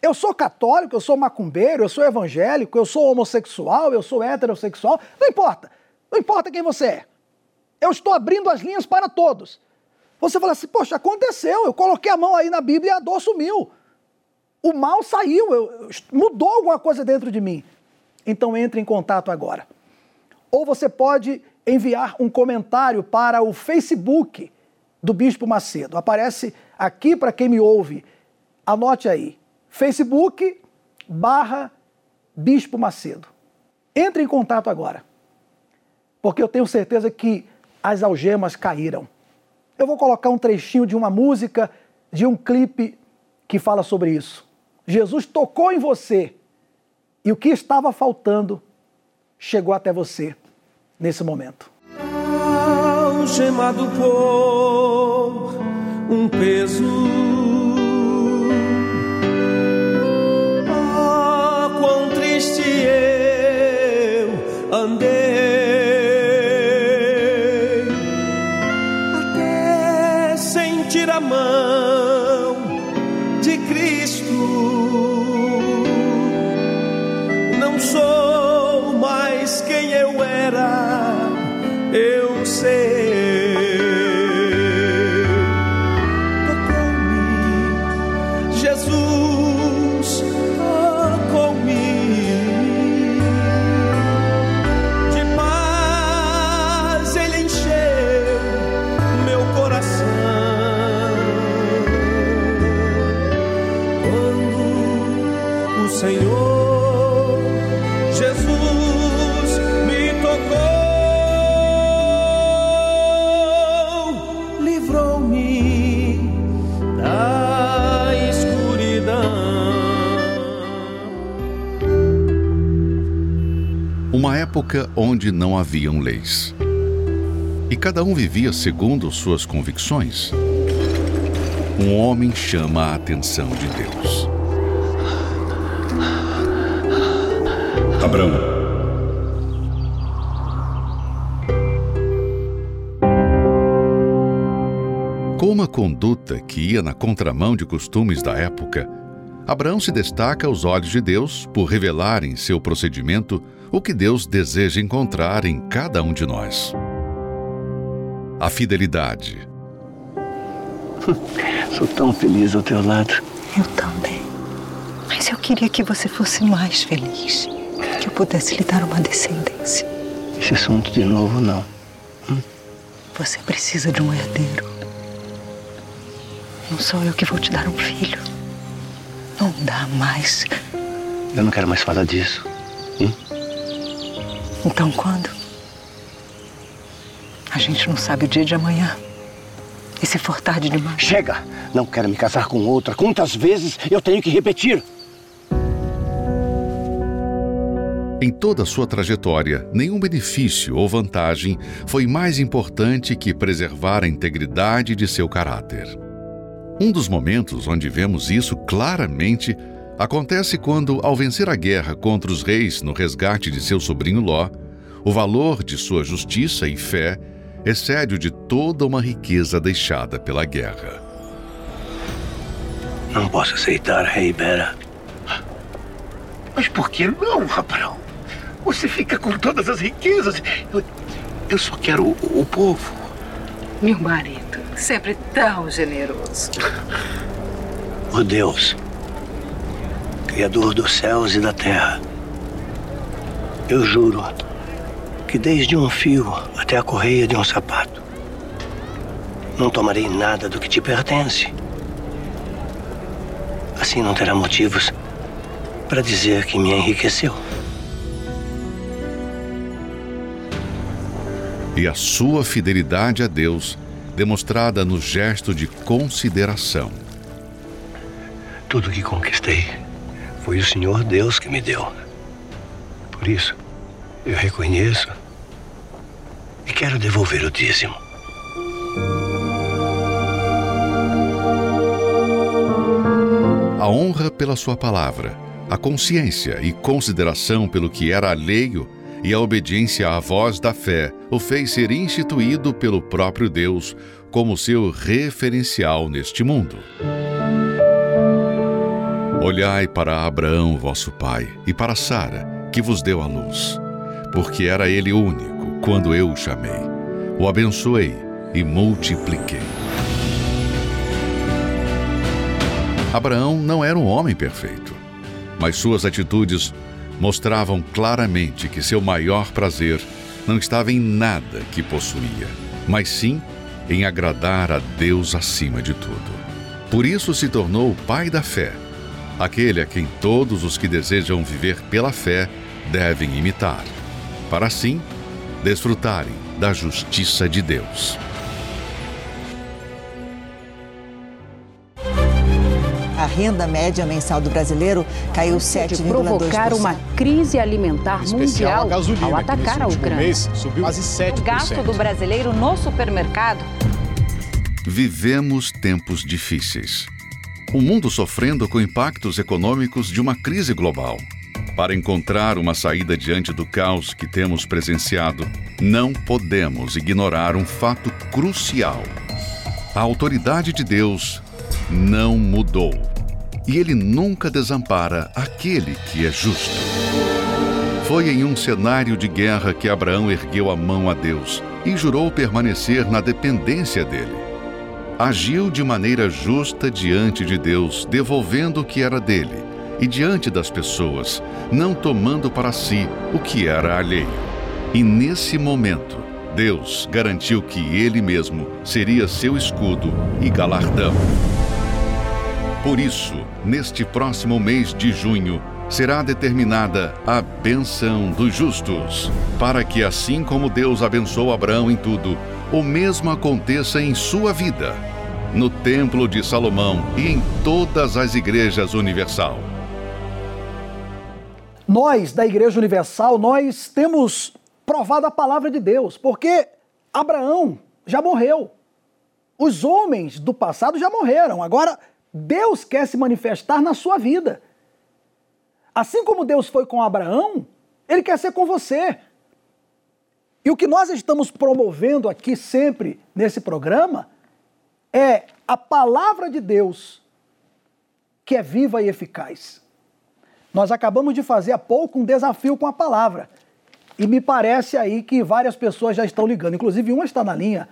Eu sou católico, eu sou macumbeiro, eu sou evangélico, eu sou homossexual, eu sou heterossexual. Não importa. Não importa quem você é. Eu estou abrindo as linhas para todos. Você fala assim, poxa, aconteceu, eu coloquei a mão aí na Bíblia e a dor sumiu. O mal saiu, eu, mudou alguma coisa dentro de mim. Então entre em contato agora. Ou você pode enviar um comentário para o Facebook do Bispo Macedo. Aparece aqui para quem me ouve. Anote aí, Facebook barra Bispo Macedo. Entre em contato agora, porque eu tenho certeza que as algemas caíram. Eu vou colocar um trechinho de uma música, de um clipe que fala sobre isso. Jesus tocou em você e o que estava faltando chegou até você nesse momento. Algemado por um peso. Época onde não haviam leis. E cada um vivia segundo suas convicções. Um homem chama a atenção de Deus. Abraão. Com uma conduta que ia na contramão de costumes da época, Abraão se destaca aos olhos de Deus por revelar em seu procedimento o que Deus deseja encontrar em cada um de nós. A fidelidade. Sou tão feliz ao teu lado. Eu também. Mas eu queria que você fosse mais feliz. Que eu pudesse lhe dar uma descendência. Esse assunto de novo, não. Hum? Você precisa de um herdeiro. Não sou eu que vou te dar um filho. Não dá mais. Eu não quero mais falar disso. Então quando? A gente não sabe o dia de amanhã. E se for tarde demais? Chega! Não quero me casar com outra. Quantas vezes eu tenho que repetir? Em toda a sua trajetória, nenhum benefício ou vantagem foi mais importante que preservar a integridade de seu caráter. Um dos momentos onde vemos isso claramente Acontece quando, ao vencer a guerra contra os reis no resgate de seu sobrinho Ló, o valor de sua justiça e fé excede o de toda uma riqueza deixada pela guerra. Não posso aceitar, rei Bera. Mas por que não, Abraão? Você fica com todas as riquezas. Eu, eu só quero o, o povo. Meu marido, sempre tão generoso. Oh Deus, Criador dos céus e da terra. Eu juro que desde um fio até a correia de um sapato, não tomarei nada do que te pertence. Assim não terá motivos para dizer que me enriqueceu. E a sua fidelidade a Deus, demonstrada no gesto de consideração. Tudo que conquistei foi o Senhor Deus que me deu. Por isso, eu reconheço e quero devolver o dízimo. honra pela sua palavra, a consciência e consideração pelo que era alheio e a obediência à voz da fé o fez ser instituído pelo próprio Deus como seu referencial neste mundo. Olhai para Abraão, vosso pai, e para Sara, que vos deu a luz, porque era ele único quando eu o chamei. O abençoei e multipliquei. Abraão não era um homem perfeito, mas suas atitudes mostravam claramente que seu maior prazer não estava em nada que possuía, mas sim em agradar a Deus acima de tudo. Por isso se tornou o pai da fé, aquele a quem todos os que desejam viver pela fé devem imitar, para assim desfrutarem da justiça de Deus. A renda média mensal do brasileiro caiu 7,2%. provocar uma crise alimentar mundial gasolina, ao atacar a Ucrânia. Mês, subiu quase 7%. O gasto do brasileiro no supermercado. Vivemos tempos difíceis. O mundo sofrendo com impactos econômicos de uma crise global. Para encontrar uma saída diante do caos que temos presenciado, não podemos ignorar um fato crucial. A autoridade de Deus não mudou. E ele nunca desampara aquele que é justo. Foi em um cenário de guerra que Abraão ergueu a mão a Deus e jurou permanecer na dependência dele. Agiu de maneira justa diante de Deus, devolvendo o que era dele, e diante das pessoas, não tomando para si o que era alheio. E nesse momento, Deus garantiu que ele mesmo seria seu escudo e galardão. Por isso, neste próximo mês de junho, será determinada a benção dos justos, para que, assim como Deus abençoou Abraão em tudo, o mesmo aconteça em sua vida, no Templo de Salomão e em todas as igrejas universal. Nós, da Igreja Universal, nós temos provado a palavra de Deus, porque Abraão já morreu. Os homens do passado já morreram. Agora, Deus quer se manifestar na sua vida. Assim como Deus foi com Abraão, ele quer ser com você. E o que nós estamos promovendo aqui sempre nesse programa é a palavra de Deus, que é viva e eficaz. Nós acabamos de fazer há pouco um desafio com a palavra. E me parece aí que várias pessoas já estão ligando. Inclusive, uma está na linha.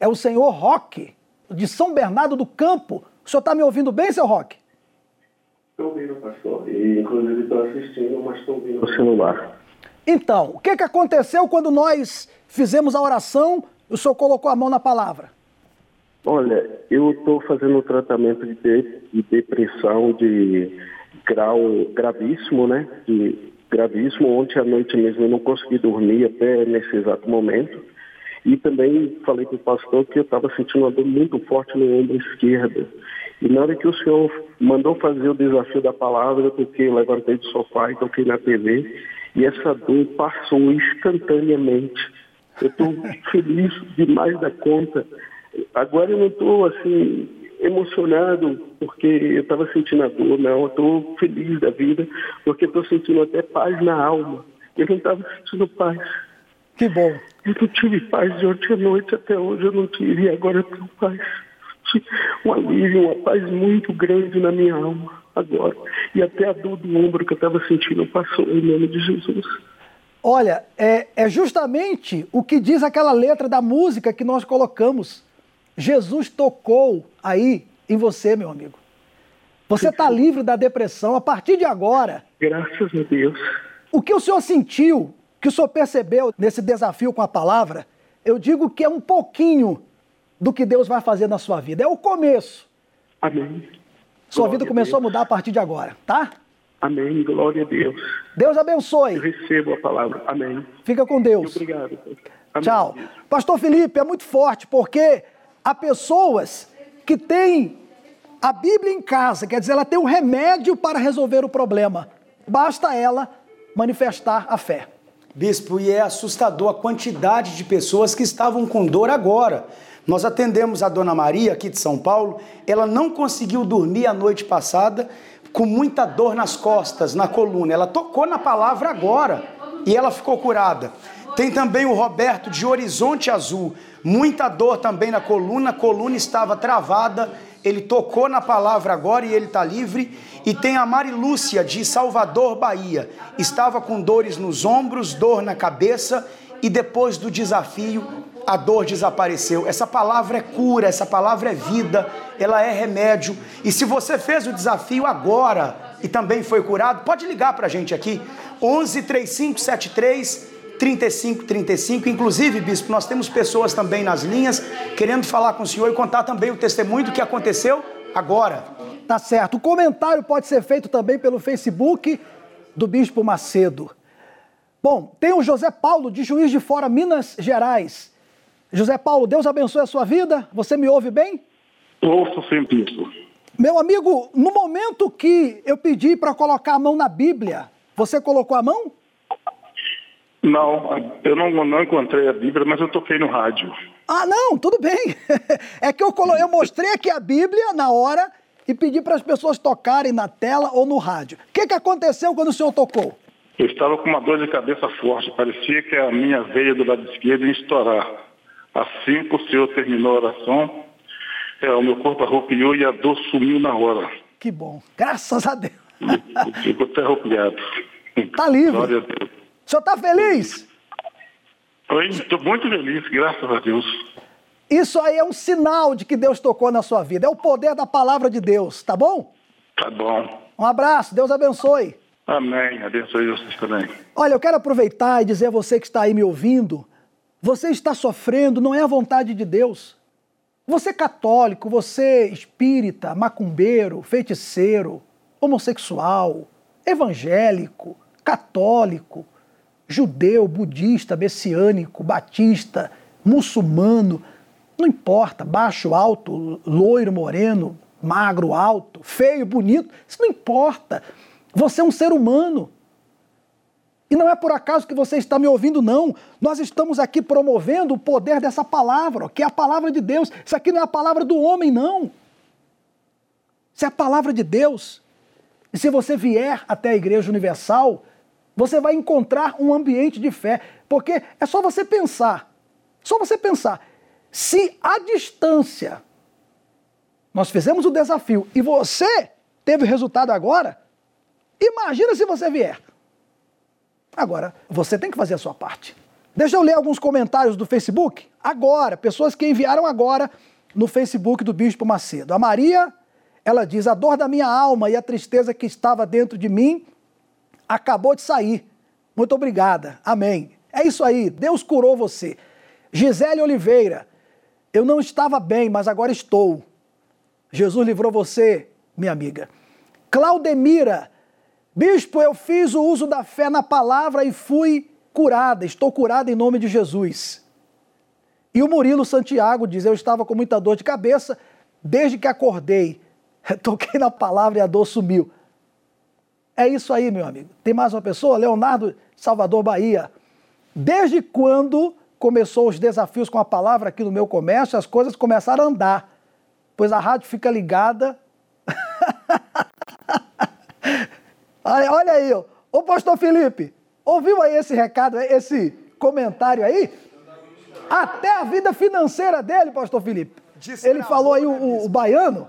É o senhor Roque, de São Bernardo do Campo. O senhor está me ouvindo bem, seu Roque? Estou ouvindo, pastor. E, inclusive, estou assistindo, mas estou ouvindo no celular. Então, o que, que aconteceu quando nós fizemos a oração e o senhor colocou a mão na palavra? Olha, eu estou fazendo um tratamento de, de, de depressão de grau gravíssimo, né? De gravíssimo. Ontem à noite mesmo eu não consegui dormir até nesse exato momento. E também falei para o pastor que eu estava sentindo uma dor muito forte no ombro esquerdo. E na hora que o senhor mandou fazer o desafio da palavra, eu toquei, levantei do sofá e toquei na TV. E essa dor passou instantaneamente. Eu estou feliz demais da conta. Agora eu não estou assim emocionado porque eu estava sentindo a dor, não. Eu estou feliz da vida porque estou sentindo até paz na alma. Eu não estava sentindo paz. Que bom. Eu não tive paz de ontem à noite até hoje, eu não tive, e agora eu tenho paz. Um alívio, uma paz muito grande na minha alma agora. E até a dor do ombro que eu estava sentindo passou em nome de Jesus. Olha, é, é justamente o que diz aquela letra da música que nós colocamos. Jesus tocou aí em você, meu amigo. Você está livre da depressão a partir de agora. Graças a Deus. O que o senhor sentiu, que o senhor percebeu nesse desafio com a palavra, eu digo que é um pouquinho do que Deus vai fazer na sua vida. É o começo. Amém. Sua Glória vida a começou a Deus. mudar a partir de agora, tá? Amém. Glória a Deus. Deus abençoe. Eu recebo a palavra. Amém. Fica com Deus. Obrigado. Amém. Tchau. Pastor Felipe, é muito forte porque há pessoas que têm a Bíblia em casa, quer dizer, ela tem um remédio para resolver o problema. Basta ela manifestar a fé. Bispo, e é assustador a quantidade de pessoas que estavam com dor agora. Nós atendemos a Dona Maria aqui de São Paulo, ela não conseguiu dormir a noite passada com muita dor nas costas, na coluna. Ela tocou na palavra agora e ela ficou curada. Tem também o Roberto de Horizonte Azul, muita dor também na coluna, a coluna estava travada, ele tocou na palavra agora e ele está livre. E tem a Marilúcia de Salvador, Bahia, estava com dores nos ombros, dor na cabeça e depois do desafio a dor desapareceu. Essa palavra é cura, essa palavra é vida, ela é remédio. E se você fez o desafio agora e também foi curado, pode ligar para a gente aqui, 11 3573 3535. Inclusive, bispo, nós temos pessoas também nas linhas querendo falar com o senhor e contar também o testemunho do que aconteceu agora. Tá certo. O comentário pode ser feito também pelo Facebook do Bispo Macedo. Bom, tem o José Paulo, de Juiz de Fora, Minas Gerais. José Paulo, Deus abençoe a sua vida. Você me ouve bem? Ouço sempre isso. Meu amigo, no momento que eu pedi para colocar a mão na Bíblia, você colocou a mão? Não, eu não, não encontrei a Bíblia, mas eu toquei no rádio. Ah, não, tudo bem. É que eu, colo... eu mostrei aqui a Bíblia na hora e pedi para as pessoas tocarem na tela ou no rádio. O que, que aconteceu quando o senhor tocou? Eu estava com uma dor de cabeça forte, parecia que a minha veia do lado esquerdo ia estourar. Assim que o senhor terminou a oração, é, o meu corpo arrupiou e a dor sumiu na hora. Que bom, graças a Deus. Ficou até arrupiado. Tá livre. Glória a Deus. O senhor está feliz? Oi, estou muito feliz, graças a Deus. Isso aí é um sinal de que Deus tocou na sua vida. É o poder da palavra de Deus, tá bom? Tá bom. Um abraço, Deus abençoe. Amém, abençoe vocês também. Olha, eu quero aproveitar e dizer a você que está aí me ouvindo: você está sofrendo, não é a vontade de Deus. Você católico, você espírita, macumbeiro, feiticeiro, homossexual, evangélico, católico, judeu, budista, messiânico, batista, muçulmano, não importa, baixo, alto, loiro, moreno, magro, alto, feio, bonito, isso não importa. Você é um ser humano. E não é por acaso que você está me ouvindo, não. Nós estamos aqui promovendo o poder dessa palavra, que é a palavra de Deus. Isso aqui não é a palavra do homem, não. Isso é a palavra de Deus. E se você vier até a Igreja Universal, você vai encontrar um ambiente de fé. Porque é só você pensar, só você pensar, se a distância nós fizemos o desafio e você teve resultado agora, imagina se você vier. Agora, você tem que fazer a sua parte. Deixa eu ler alguns comentários do Facebook. Agora, pessoas que enviaram agora no Facebook do Bispo Macedo. A Maria, ela diz: A dor da minha alma e a tristeza que estava dentro de mim acabou de sair. Muito obrigada. Amém. É isso aí. Deus curou você. Gisele Oliveira, eu não estava bem, mas agora estou. Jesus livrou você, minha amiga. Claudemira, bispo, eu fiz o uso da fé na palavra e fui curada. Estou curada em nome de Jesus. E o Murilo Santiago diz: Eu estava com muita dor de cabeça desde que acordei. Toquei na palavra e a dor sumiu. É isso aí, meu amigo. Tem mais uma pessoa? Leonardo Salvador Bahia. Desde quando começou os desafios com a palavra aqui no meu comércio, as coisas começaram a andar, pois a rádio fica ligada. olha, aí, ó. ô pastor Felipe, ouviu aí esse recado, esse comentário aí? Até a vida financeira dele, pastor Felipe. Ele falou aí o, o, o baiano.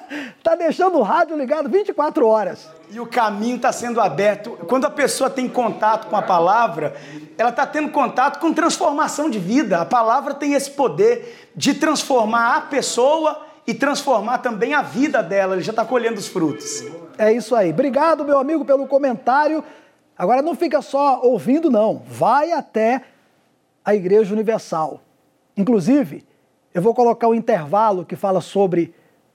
tá deixando o rádio ligado 24 horas. E o caminho está sendo aberto. Quando a pessoa tem contato com a palavra, ela está tendo contato com transformação de vida. A palavra tem esse poder de transformar a pessoa e transformar também a vida dela. Ele já está colhendo os frutos. É isso aí. Obrigado, meu amigo, pelo comentário. Agora não fica só ouvindo, não. Vai até a Igreja Universal. Inclusive, eu vou colocar um intervalo que fala sobre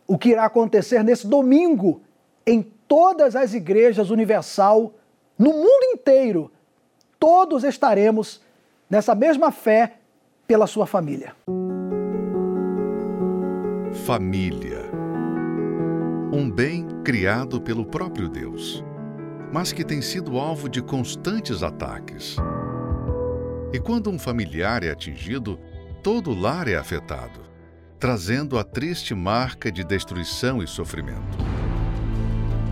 o que irá acontecer nesse domingo em todas as igrejas universal no mundo inteiro. Todos estaremos nessa mesma fé pela sua família. Família. Um bem criado pelo próprio Deus. mas que tem sido alvo de constantes ataques. E quando um familiar é atingido, todo o lar é afetado, trazendo a triste marca de destruição e sofrimento.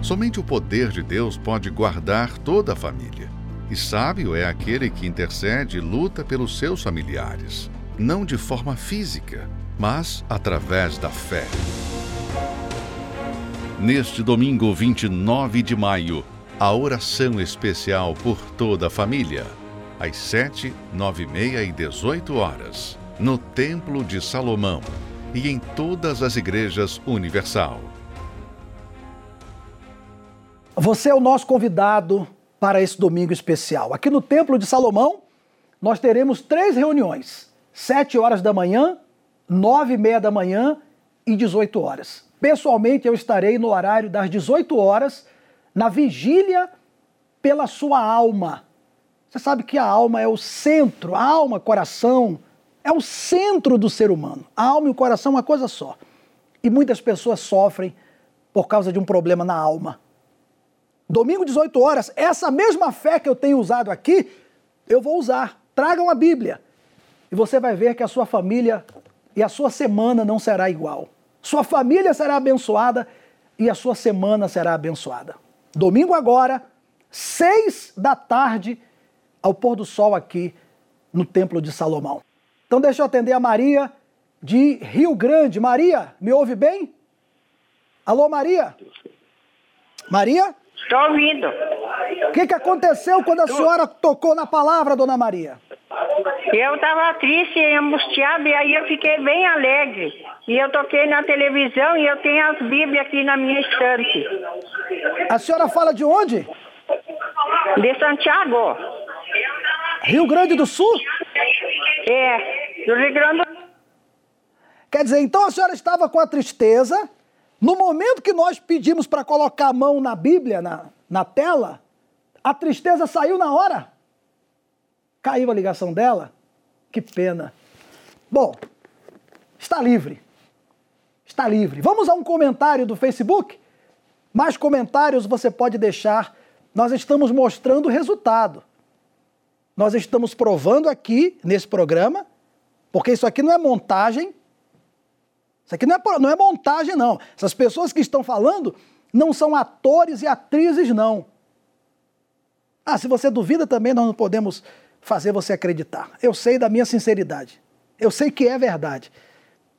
Somente o poder de Deus pode guardar toda a família. E sábio é aquele que intercede e luta pelos seus familiares, não de forma física, mas através da fé. Neste domingo 29 de maio, a oração especial por toda a família, às 7, 9 e meia e 18 horas, no Templo de Salomão e em todas as igrejas universal. Você é o nosso convidado para esse domingo especial. Aqui no Templo de Salomão, nós teremos três reuniões: 7 horas da manhã, 9 e meia da manhã e 18 horas. Pessoalmente, eu estarei no horário das 18 horas, na vigília pela sua alma. Você sabe que a alma é o centro, a alma, coração, é o centro do ser humano. A alma e o coração é uma coisa só. E muitas pessoas sofrem por causa de um problema na alma. Domingo, 18 horas, essa mesma fé que eu tenho usado aqui, eu vou usar. Tragam a Bíblia. E você vai ver que a sua família e a sua semana não será igual. Sua família será abençoada e a sua semana será abençoada. Domingo agora, seis da tarde, ao pôr do sol aqui no Templo de Salomão. Então deixa eu atender a Maria de Rio Grande. Maria, me ouve bem? Alô, Maria? Maria? Estou ouvindo. O que, que aconteceu quando a senhora tocou na palavra, dona Maria? Eu estava triste e angustiada e aí eu fiquei bem alegre. E eu toquei na televisão e eu tenho as Bíblias aqui na minha estante. A senhora fala de onde? De Santiago. Rio Grande do Sul? É, do Rio Grande do Quer dizer, então a senhora estava com a tristeza. No momento que nós pedimos para colocar a mão na Bíblia, na, na tela, a tristeza saiu na hora. Caiu a ligação dela. Que pena. Bom, está livre. Está livre. Vamos a um comentário do Facebook? Mais comentários você pode deixar. Nós estamos mostrando o resultado. Nós estamos provando aqui nesse programa, porque isso aqui não é montagem. Isso aqui não é, não é montagem, não. Essas pessoas que estão falando não são atores e atrizes, não. Ah, se você duvida também, nós não podemos fazer você acreditar. Eu sei da minha sinceridade. Eu sei que é verdade.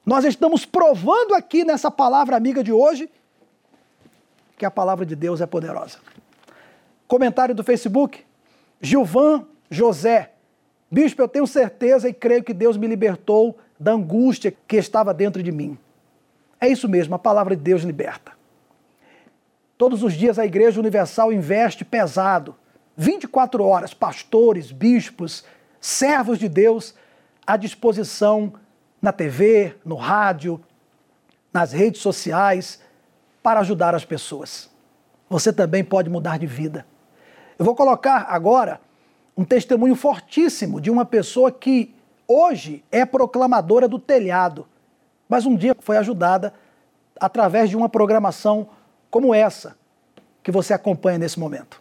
Nós estamos provando aqui nessa palavra amiga de hoje que a palavra de Deus é poderosa. Comentário do Facebook. Gilvan José. Bispo, eu tenho certeza e creio que Deus me libertou da angústia que estava dentro de mim. É isso mesmo, a palavra de Deus liberta. Todos os dias a Igreja Universal investe pesado 24 horas, pastores, bispos, servos de Deus à disposição na TV, no rádio, nas redes sociais, para ajudar as pessoas. Você também pode mudar de vida. Eu vou colocar agora um testemunho fortíssimo de uma pessoa que hoje é proclamadora do telhado, mas um dia foi ajudada através de uma programação como essa que você acompanha nesse momento.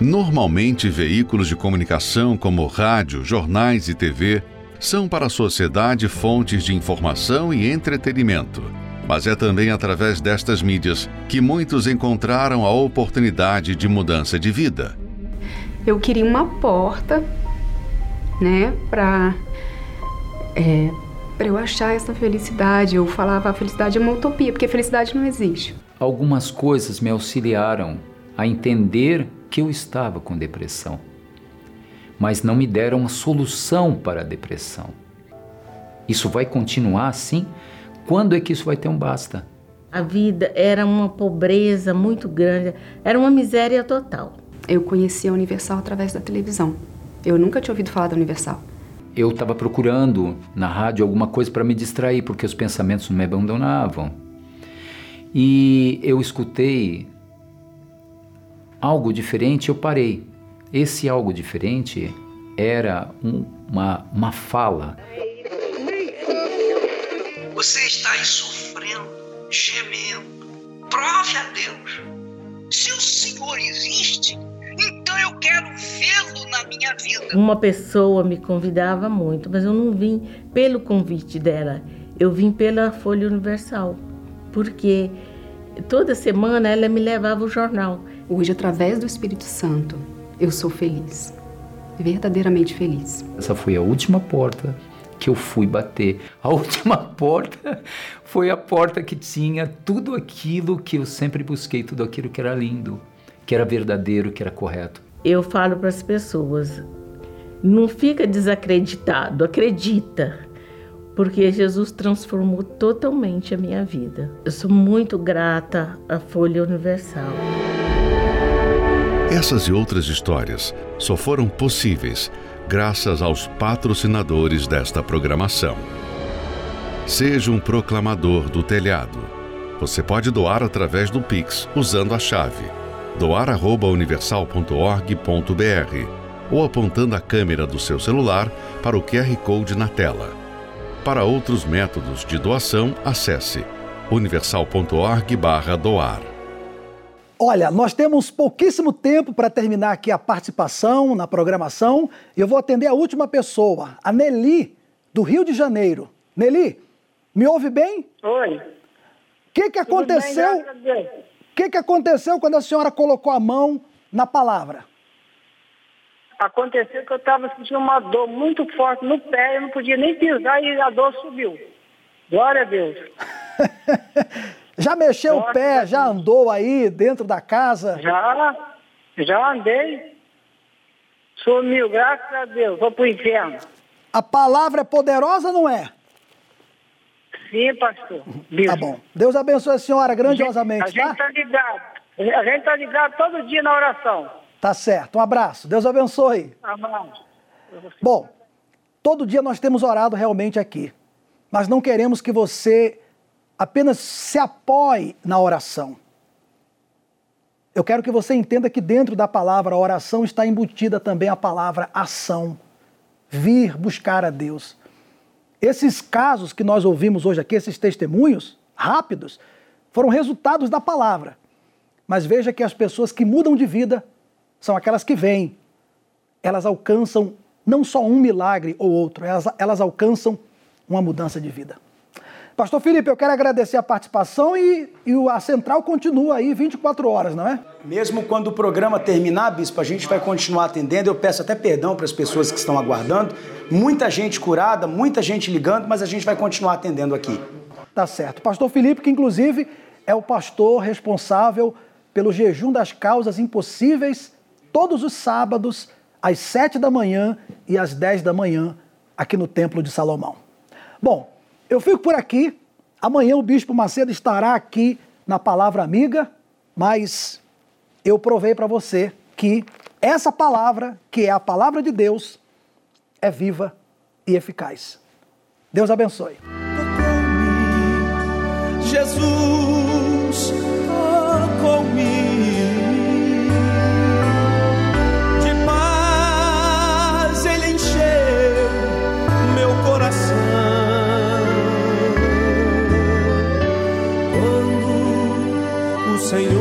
Normalmente, veículos de comunicação como rádio, jornais e TV são para a sociedade fontes de informação e entretenimento. Mas é também através destas mídias que muitos encontraram a oportunidade de mudança de vida. Eu queria uma porta, né, para é, para eu achar essa felicidade. Eu falava a felicidade é uma utopia, porque felicidade não existe. Algumas coisas me auxiliaram a entender que eu estava com depressão, mas não me deram uma solução para a depressão. Isso vai continuar assim? Quando é que isso vai ter um basta? A vida era uma pobreza muito grande, era uma miséria total. Eu conheci a Universal através da televisão. Eu nunca tinha ouvido falar da Universal. Eu estava procurando na rádio alguma coisa para me distrair, porque os pensamentos não me abandonavam. E eu escutei algo diferente, eu parei. Esse algo diferente era um, uma, uma fala. Você está aí sofrendo, gemendo. Prove a Deus Se o Senhor existe, então eu quero vê-lo na minha vida. Uma pessoa me convidava muito, mas eu não vim pelo convite dela. Eu vim pela Folha Universal, porque toda semana ela me levava o jornal. Hoje, através do Espírito Santo, eu sou feliz. Verdadeiramente feliz. Essa foi a última porta que eu fui bater. A última porta foi a porta que tinha tudo aquilo que eu sempre busquei, tudo aquilo que era lindo, que era verdadeiro, que era correto. Eu falo para as pessoas: não fica desacreditado, acredita. Porque Jesus transformou totalmente a minha vida. Eu sou muito grata à Folha Universal. Essas e outras histórias só foram possíveis graças aos patrocinadores desta programação. Seja um proclamador do telhado. Você pode doar através do Pix usando a chave doar@universal.org.br ou apontando a câmera do seu celular para o QR Code na tela. Para outros métodos de doação, acesse universal.org/doar. Olha, nós temos pouquíssimo tempo para terminar aqui a participação na programação eu vou atender a última pessoa, a Nelly, do Rio de Janeiro. Nelly, me ouve bem? Oi. O que, que aconteceu? O que, que aconteceu quando a senhora colocou a mão na palavra? Aconteceu que eu estava sentindo uma dor muito forte no pé, eu não podia nem pisar e a dor subiu. Glória a Deus. Já mexeu o pé, já andou aí dentro da casa? Já, já andei. Sumiu, graças a Deus, vou pro inferno. A palavra é poderosa não é? Sim, pastor. Tá bom. Deus abençoe a senhora grandiosamente, a gente, a tá? gente tá ligado. A gente tá ligado todo dia na oração. Tá certo. Um abraço. Deus abençoe. Amém. Bom, todo dia nós temos orado realmente aqui. Mas não queremos que você apenas se apoie na oração. Eu quero que você entenda que dentro da palavra oração está embutida também a palavra ação. Vir buscar a Deus. Esses casos que nós ouvimos hoje aqui, esses testemunhos rápidos, foram resultados da palavra. Mas veja que as pessoas que mudam de vida são aquelas que vêm. Elas alcançam não só um milagre ou outro, elas, elas alcançam uma mudança de vida. Pastor Felipe, eu quero agradecer a participação e, e a central continua aí 24 horas, não é? Mesmo quando o programa terminar, Bispo, a gente vai continuar atendendo. Eu peço até perdão para as pessoas que estão aguardando. Muita gente curada, muita gente ligando, mas a gente vai continuar atendendo aqui. Tá certo. Pastor Felipe, que inclusive é o pastor responsável pelo jejum das causas impossíveis, todos os sábados, às 7 da manhã e às 10 da manhã, aqui no Templo de Salomão. Bom, eu fico por aqui. Amanhã o Bispo Macedo estará aqui na Palavra Amiga, mas eu provei para você que essa palavra, que é a palavra de Deus, é viva e eficaz. Deus abençoe. Jesus Senhor.